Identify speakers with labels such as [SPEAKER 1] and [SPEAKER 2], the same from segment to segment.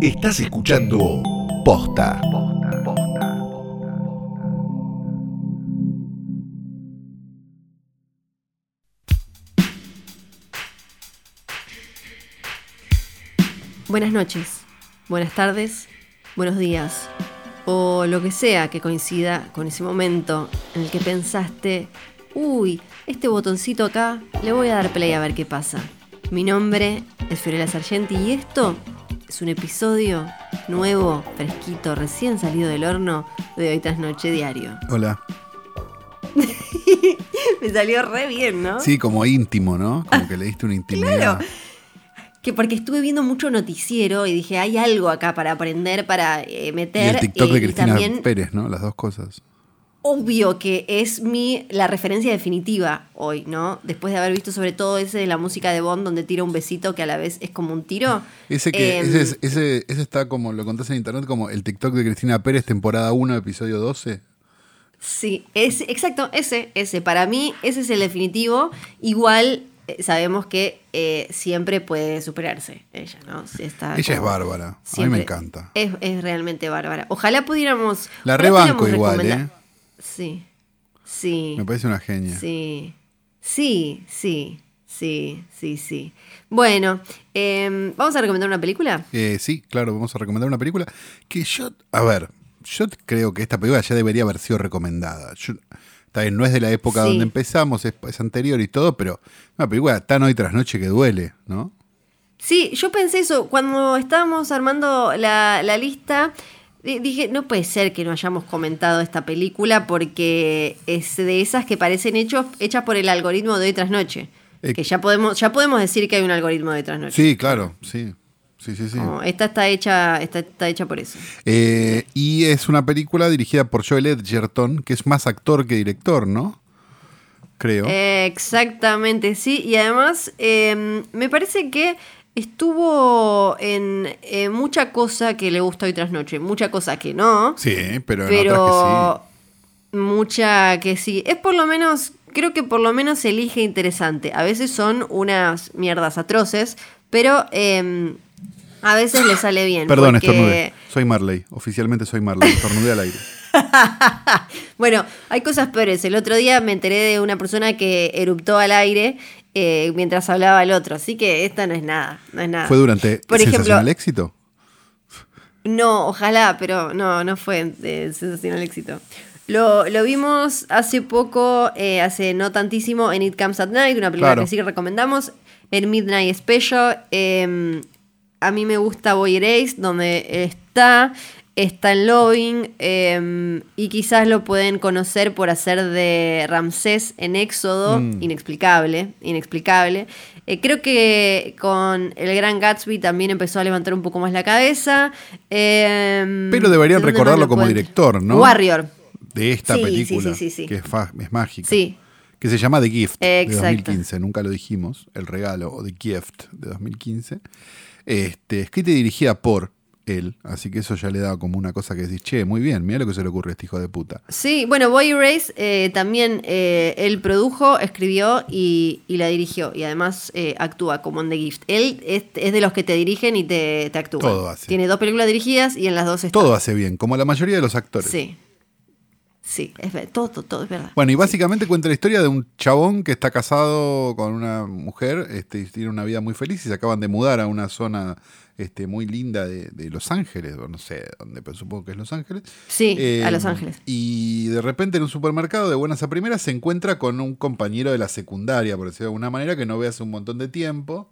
[SPEAKER 1] Estás escuchando Posta.
[SPEAKER 2] Buenas noches, buenas tardes, buenos días, o lo que sea que coincida con ese momento en el que pensaste, uy, este botoncito acá, le voy a dar play a ver qué pasa. Mi nombre es Fiorella Sargenti y esto es un episodio nuevo, fresquito, recién salido del horno de Hoy Tras Noche Diario.
[SPEAKER 3] Hola.
[SPEAKER 2] Me salió re bien, ¿no?
[SPEAKER 3] Sí, como íntimo, ¿no? Como que le diste una intimidad.
[SPEAKER 2] Claro. Que porque estuve viendo mucho noticiero y dije, hay algo acá para aprender, para eh,
[SPEAKER 3] Y
[SPEAKER 2] meter.
[SPEAKER 3] el TikTok
[SPEAKER 2] eh,
[SPEAKER 3] de
[SPEAKER 2] y
[SPEAKER 3] Cristina
[SPEAKER 2] también,
[SPEAKER 3] Pérez, ¿no? Las dos cosas.
[SPEAKER 2] Obvio que es mi la referencia definitiva hoy, ¿no? Después de haber visto sobre todo ese de la música de Bond donde tira un besito que a la vez es como un tiro.
[SPEAKER 3] Ese que
[SPEAKER 2] Em,
[SPEAKER 3] ese, es- ese, ese está como, lo contás en internet, como el TikTok de Cristina Pérez, temporada 1, episodio 12.
[SPEAKER 2] Sí, es, exacto, ese, ese. Para mí, ese es el definitivo. Igual eh, sabemos que eh, siempre puede superarse ella, ¿no? Está
[SPEAKER 3] Ella es bárbara. A mí me encanta.
[SPEAKER 2] Es, es realmente bárbara. Ojalá pudiéramos.
[SPEAKER 3] La rebanco igual, ¿eh?
[SPEAKER 2] Sí, sí.
[SPEAKER 3] Me parece una genia.
[SPEAKER 2] Sí, sí, sí, sí, sí, sí. Bueno, em, ¿vamos a recomendar una película?
[SPEAKER 3] Eh, sí, claro, vamos a recomendar una película que yo, a ver, yo creo que esta película ya debería haber sido recomendada. Yo, está bien, no es de la época
[SPEAKER 2] Sí.
[SPEAKER 3] donde empezamos, es, es anterior y todo, pero una película tan hoy tras noche que duele, ¿no?
[SPEAKER 2] Sí, yo pensé eso cuando estábamos armando la, la lista. Di- Dije, no puede ser que no hayamos comentado esta película porque es de esas que parecen hechos, hechas por el algoritmo de hoy tras noche.
[SPEAKER 3] Eh,
[SPEAKER 2] que ya podemos, ya podemos decir que hay un algoritmo de hoy tras noche.
[SPEAKER 3] Sí, claro, sí. Sí, sí, sí.
[SPEAKER 2] Como, esta está hecha, esta está hecha por eso.
[SPEAKER 3] Eh, y es una película dirigida por Joel Edgerton, que es más actor que director, ¿no? Creo.
[SPEAKER 2] Eh, Exactamente, sí. Y además, eh, me parece que estuvo en eh, mucha cosa que le gusta hoy tras noche, mucha cosa que no.
[SPEAKER 3] sí, pero, en
[SPEAKER 2] pero
[SPEAKER 3] otras
[SPEAKER 2] mucha que sí. Es por lo menos, creo que por lo menos elige interesante. A veces son unas mierdas atroces, pero eh, a veces le sale bien.
[SPEAKER 3] que sí. Perdón,
[SPEAKER 2] porque-
[SPEAKER 3] estornudé. Soy Marley. Oficialmente soy Marley. Estornudé al aire.
[SPEAKER 2] Bueno, hay cosas peores. El otro día me enteré de una persona que eruptó al aire eh, mientras hablaba el otro. Así que esta no es nada. No es nada.
[SPEAKER 3] ¿Fue durante
[SPEAKER 2] Por ejemplo,
[SPEAKER 3] Sensacional Éxito?
[SPEAKER 2] No, ojalá, pero no, no fue de sensacional éxito. Lo, lo vimos hace poco, eh, hace no tantísimo, en It Comes at Night, una película
[SPEAKER 3] Claro.
[SPEAKER 2] que sí que recomendamos, en Midnight Special. eh, a mí me gusta Boy Erased, donde está, está en Loving, eh, y quizás lo pueden conocer por hacer de Ramsés en Éxodo,
[SPEAKER 3] Mm.
[SPEAKER 2] inexplicable, inexplicable. Eh, creo que con el Gran Gatsby también empezó a levantar un poco más la cabeza. eh,
[SPEAKER 3] Pero deberían
[SPEAKER 2] ¿de dónde
[SPEAKER 3] recordarlo como
[SPEAKER 2] pueden-
[SPEAKER 3] director, ¿no?
[SPEAKER 2] Warrior.
[SPEAKER 3] De esta
[SPEAKER 2] Sí,
[SPEAKER 3] película.
[SPEAKER 2] sí, sí, sí.
[SPEAKER 3] Que es, mágica.
[SPEAKER 2] Sí.
[SPEAKER 3] Que se llama The Gift
[SPEAKER 2] Exacto.
[SPEAKER 3] de 2015. Nunca lo dijimos. El regalo o The Gift de 2015. Este, escrita y dirigida por él. Así que eso ya le da como una cosa que decís, che, muy bien, mira lo que se le ocurre a este hijo de puta.
[SPEAKER 2] Sí, bueno, Boy Race eh, también eh, él produjo, escribió y, y la dirigió. Y además eh, actúa como en The Gift. Él es, es de los que te dirigen y te, te actúan.
[SPEAKER 3] Todo hace.
[SPEAKER 2] Tiene dos películas dirigidas y en las dos está.
[SPEAKER 3] Todo hace bien, como la mayoría de los actores.
[SPEAKER 2] Sí. Sí, es todo, todo, todo es verdad.
[SPEAKER 3] Bueno, y básicamente cuenta la historia de un chabón que está casado con una mujer, este, y tiene una vida muy feliz y se acaban de mudar a una zona este, muy linda de, de Los Ángeles, o no sé dónde, pero supongo que es Los Ángeles.
[SPEAKER 2] Sí,
[SPEAKER 3] Eh,
[SPEAKER 2] a Los Ángeles.
[SPEAKER 3] Y de repente en un supermercado de buenas a primeras se encuentra con un compañero de la secundaria, por decirlo de alguna manera, que no ve hace un montón de tiempo.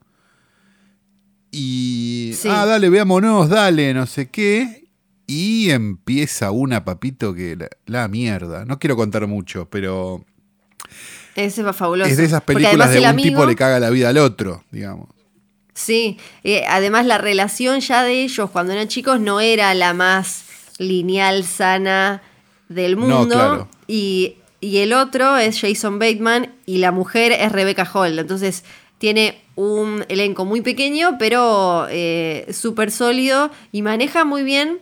[SPEAKER 3] Y.
[SPEAKER 2] Sí.
[SPEAKER 3] Ah, dale, veámonos, dale, no sé qué. Y empieza una, papito, que la, la mierda. No quiero contar mucho, pero
[SPEAKER 2] Ese fue fabuloso.
[SPEAKER 3] es de esas películas de un
[SPEAKER 2] amigo-
[SPEAKER 3] tipo le caga la vida al otro, digamos.
[SPEAKER 2] Sí, eh, además la relación ya de ellos cuando eran chicos no era la más lineal, sana del
[SPEAKER 3] No,
[SPEAKER 2] mundo.
[SPEAKER 3] claro.
[SPEAKER 2] y, y el otro es Jason Bateman y la mujer es Rebecca Hall. Entonces tiene un elenco muy pequeño, pero eh, súper sólido y maneja muy bien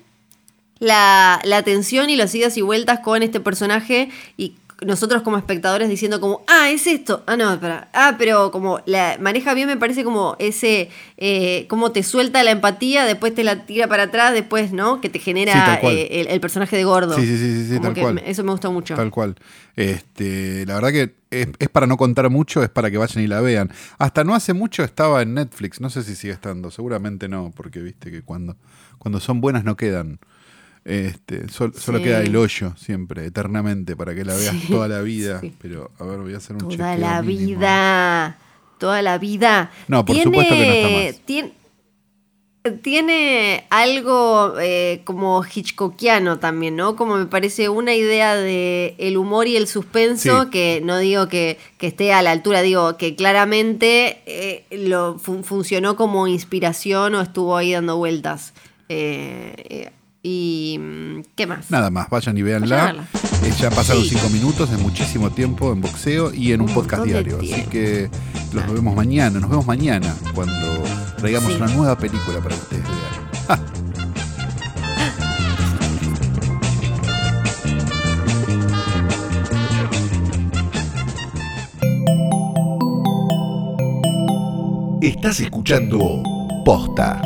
[SPEAKER 2] la, la tensión y las idas y vueltas con este personaje y nosotros como espectadores diciendo como, ah, es esto, ah, no, espera, ah, pero como la maneja bien me parece como ese, eh, como te suelta la empatía, después te la tira para atrás, después, ¿no? Que te genera eh, el, personaje de gordo.
[SPEAKER 3] Sí, sí, sí, sí, tal cual.
[SPEAKER 2] Eso me gusta mucho.
[SPEAKER 3] Tal cual. Este, la verdad que es, es, para no contar mucho, es para que vayan y la vean. Hasta no hace mucho estaba en Netflix, no sé si sigue estando, seguramente no, porque viste que cuando, cuando son buenas no quedan. Este, solo queda el hoyo siempre, eternamente, para que la veas toda la vida. Pero, a ver, voy a hacer un
[SPEAKER 2] Toda la vida. Toda la vida.
[SPEAKER 3] No, por supuesto que no está más.
[SPEAKER 2] Tiene, tiene algo eh, como Hitchcockiano también, ¿no? Como me parece una idea de el humor y el suspenso que no digo que, esté a la altura, digo que claramente eh, lo funcionó como inspiración o estuvo ahí dando vueltas. Eh, ¿Y mm, qué más?
[SPEAKER 3] Nada más, vayan y véanla. Eh, ya pasaron cinco minutos, es muchísimo tiempo en boxeo y en un, podcast diario. Así que los vemos mañana, nos vemos mañana cuando traigamos una nueva película para ustedes vean.
[SPEAKER 1] Estás escuchando Posta.